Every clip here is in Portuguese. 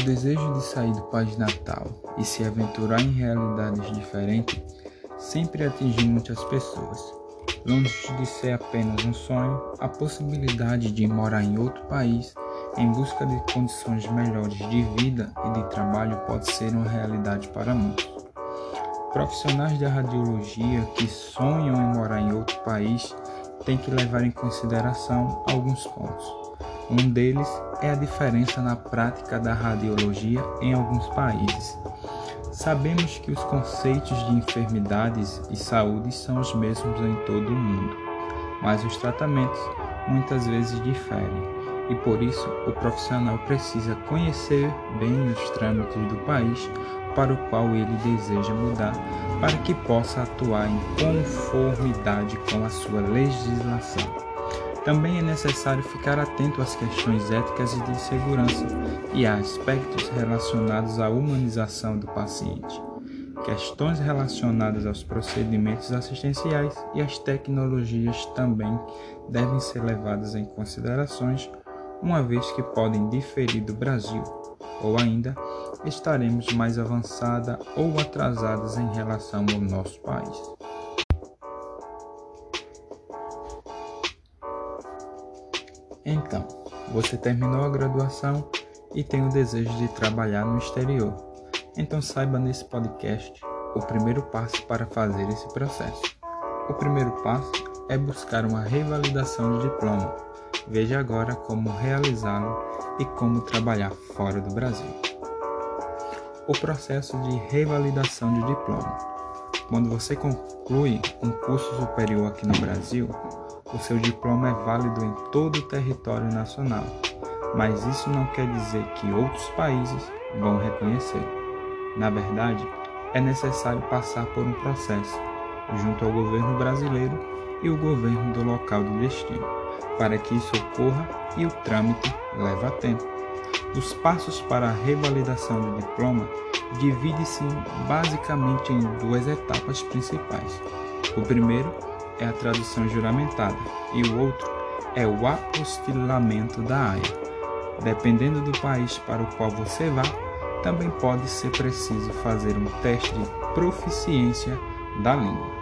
O desejo de sair do país natal e se aventurar em realidades diferentes sempre atingiu muitas pessoas. Longe de ser apenas um sonho, a possibilidade de morar em outro país em busca de condições melhores de vida e de trabalho pode ser uma realidade para muitos. Profissionais da radiologia que sonham em morar em outro país têm que levar em consideração alguns pontos. Um deles é a diferença na prática da radiologia em alguns países. Sabemos que os conceitos de enfermidades e saúde são os mesmos em todo o mundo, mas os tratamentos muitas vezes diferem e por isso o profissional precisa conhecer bem os trâmites do país para o qual ele deseja mudar, para que possa atuar em conformidade com a sua legislação. Também é necessário ficar atento às questões éticas e de segurança e a aspectos relacionados à humanização do paciente. Questões relacionadas aos procedimentos assistenciais e às tecnologias também devem ser levadas em considerações uma vez que podem diferir do Brasil, ou ainda estaremos mais avançada ou atrasadas em relação ao nosso país. Então, você terminou a graduação e tem o desejo de trabalhar no exterior. Então saiba nesse podcast o primeiro passo para fazer esse processo. O primeiro passo é buscar uma revalidação de diploma Veja agora como realizá-lo e como trabalhar fora do Brasil. O processo de revalidação de diploma. Quando você conclui um curso superior aqui no Brasil, o seu diploma é válido em todo o território nacional, mas isso não quer dizer que outros países vão reconhecer. Na verdade, é necessário passar por um processo junto ao governo brasileiro e o governo do local do destino para que isso ocorra e o trâmite leva tempo. Os passos para a revalidação do diploma divide-se basicamente em duas etapas principais. O primeiro é a tradução juramentada e o outro é o apostilamento da área. Dependendo do país para o qual você vá, também pode ser preciso fazer um teste de proficiência da língua.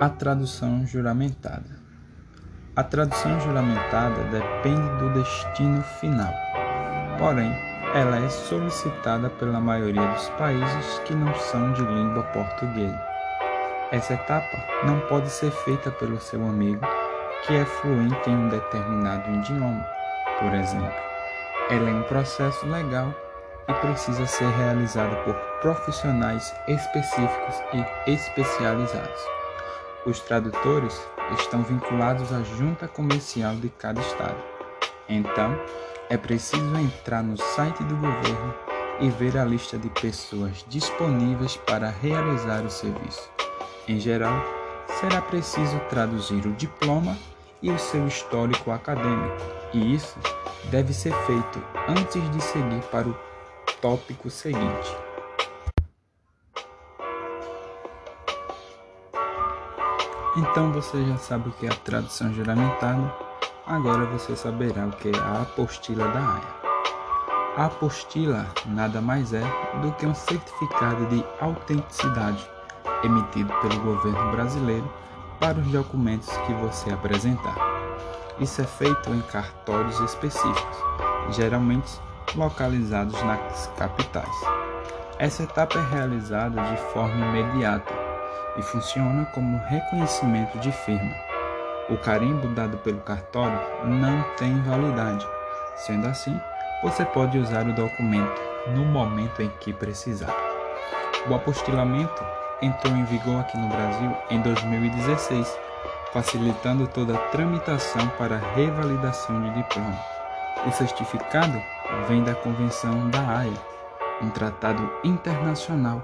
A tradução juramentada. A tradução juramentada depende do destino final, porém, ela é solicitada pela maioria dos países que não são de língua portuguesa. Essa etapa não pode ser feita pelo seu amigo que é fluente em um determinado idioma, por exemplo. Ela é um processo legal e precisa ser realizada por profissionais específicos e especializados. Os tradutores estão vinculados à junta comercial de cada estado. Então, é preciso entrar no site do governo e ver a lista de pessoas disponíveis para realizar o serviço. Em geral, será preciso traduzir o diploma e o seu histórico acadêmico, e isso deve ser feito antes de seguir para o tópico seguinte. Então você já sabe o que é a tradução juramentada, agora você saberá o que é a apostila da AIA. A apostila nada mais é do que um certificado de autenticidade emitido pelo governo brasileiro para os documentos que você apresentar. Isso é feito em cartórios específicos, geralmente localizados nas capitais. Essa etapa é realizada de forma imediata e funciona como reconhecimento de firma. O carimbo dado pelo cartório não tem validade. Sendo assim, você pode usar o documento no momento em que precisar. O apostilamento entrou em vigor aqui no Brasil em 2016, facilitando toda a tramitação para revalidação de diploma. O certificado vem da Convenção da Haia, um tratado internacional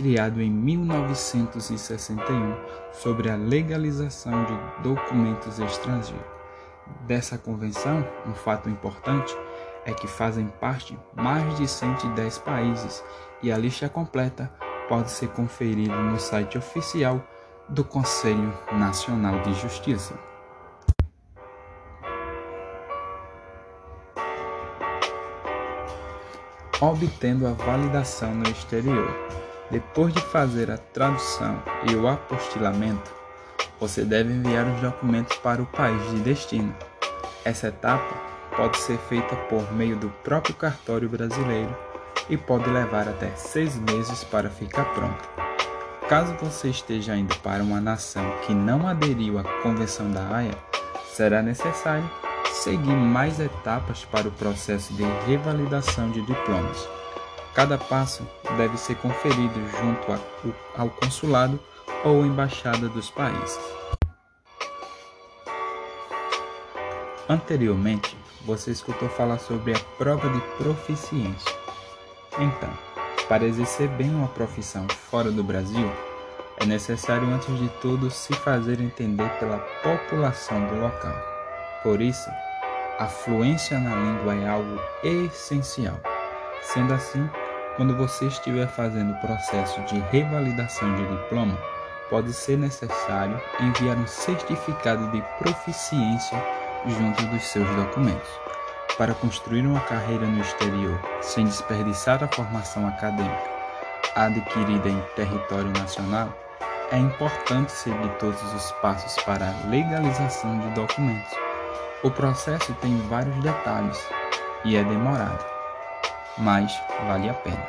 criado em 1961 sobre a legalização de documentos estrangeiros. Dessa convenção, um fato importante é que fazem parte mais de 110 países e a lista completa pode ser conferida no site oficial do Conselho Nacional de Justiça. Obtendo a validação no exterior. Depois de fazer a tradução e o apostilamento, você deve enviar os documentos para o país de destino. Essa etapa pode ser feita por meio do próprio cartório brasileiro e pode levar até seis meses para ficar pronto. Caso você esteja indo para uma nação que não aderiu à Convenção da Haia, será necessário seguir mais etapas para o processo de revalidação de diplomas. Cada passo deve ser conferido junto ao consulado ou embaixada dos países. Anteriormente, você escutou falar sobre a prova de proficiência. Então, para exercer bem uma profissão fora do Brasil, é necessário antes de tudo se fazer entender pela população do local. Por isso, a fluência na língua é algo essencial. Sendo assim, quando você estiver fazendo o processo de revalidação de diploma, pode ser necessário enviar um certificado de proficiência junto dos seus documentos. Para construir uma carreira no exterior sem desperdiçar a formação acadêmica adquirida em território nacional, é importante seguir todos os passos para a legalização de documentos o processo tem vários detalhes e é demorado, mas vale a pena.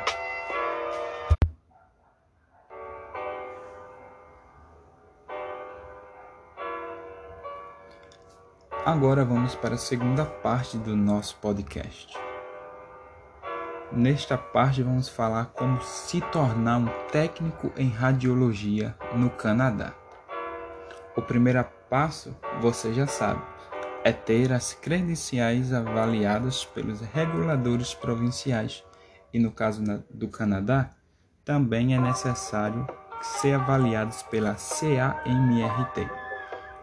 Agora vamos para a segunda parte do nosso podcast. Nesta parte vamos falar como se tornar um técnico em radiologia no Canadá. O primeiro passo você já sabe, é ter as credenciais avaliadas pelos reguladores provinciais e, no caso do Canadá, também é necessário ser avaliados pela CAMRT.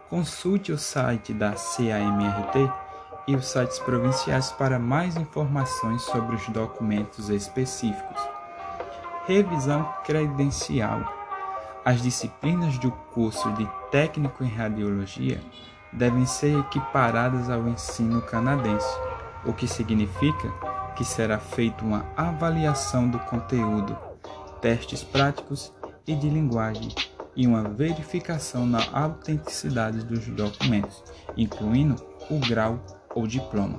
Consulte o site da CAMRT e os sites provinciais para mais informações sobre os documentos específicos. Revisão credencial. As disciplinas do curso de técnico em radiologia devem ser equiparadas ao ensino canadense, o que significa que será feita uma avaliação do conteúdo, testes práticos e de linguagem e uma verificação na autenticidade dos documentos, incluindo o grau ou diploma,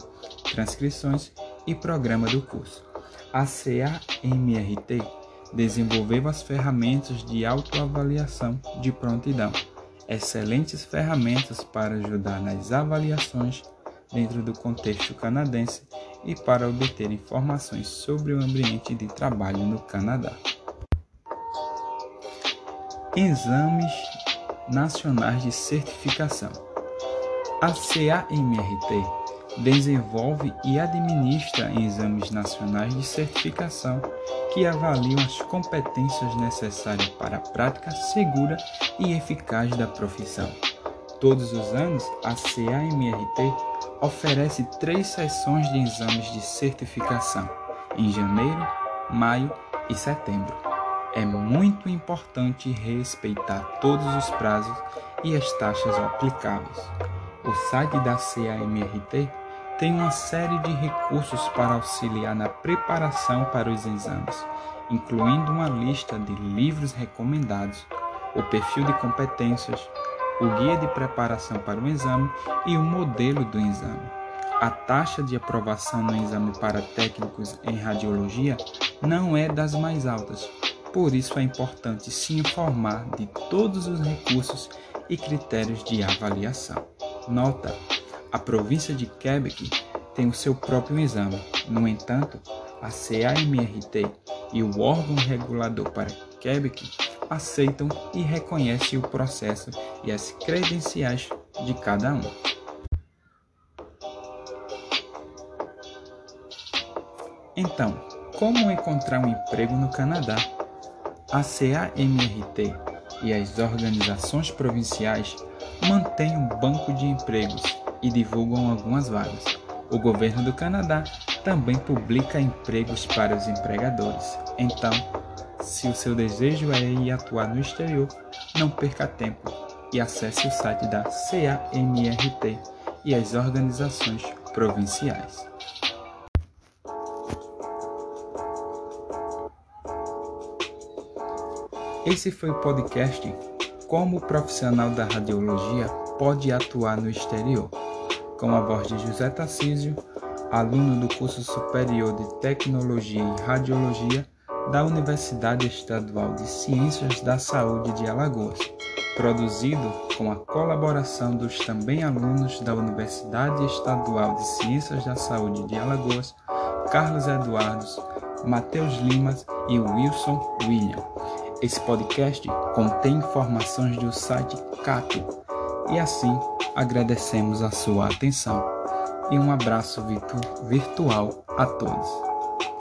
transcrições e programa do curso. A CAMRT desenvolveu as ferramentas de autoavaliação de prontidão excelentes ferramentas para ajudar nas avaliações dentro do contexto canadense e para obter informações sobre o ambiente de trabalho no Canadá. Exames Nacionais de Certificação. A CAMRT desenvolve e administra exames nacionais de certificação que avaliam as competências necessárias para a prática segura e eficaz da profissão. Todos os anos, a CAMRT oferece três sessões de exames de certificação, em janeiro, maio e setembro. É muito importante respeitar todos os prazos e as taxas aplicáveis. O site da CAMRT tem uma série de recursos para auxiliar na preparação para os exames, incluindo uma lista de livros recomendados, o perfil de competências, o guia de preparação para o exame e o modelo do exame. A taxa de aprovação no exame para técnicos em radiologia não é das mais altas, por isso é importante se informar de todos os recursos e critérios de avaliação. Nota: a província de Quebec tem o seu próprio exame. No entanto, a CAMRT e o órgão regulador para Quebec aceitam e reconhecem o processo e as credenciais de cada um. Então, como encontrar um emprego no Canadá? A CAMRT e as organizações provinciais mantêm um banco de empregos e divulgam algumas vagas. O governo do Canadá também publica empregos para os empregadores. Então, se o seu desejo é ir atuar no exterior, não perca tempo e acesse o site da CAMRT e as organizações provinciais. Esse foi o podcast Como o profissional da radiologia pode atuar no exterior com a voz de José Tarcísio, aluno do curso superior de Tecnologia e Radiologia da Universidade Estadual de Ciências da Saúde de Alagoas, produzido com a colaboração dos também alunos da Universidade Estadual de Ciências da Saúde de Alagoas, Carlos Eduardo, Matheus Limas e Wilson William. Esse podcast contém informações do site CAP. E assim agradecemos a sua atenção e um abraço virtual a todos.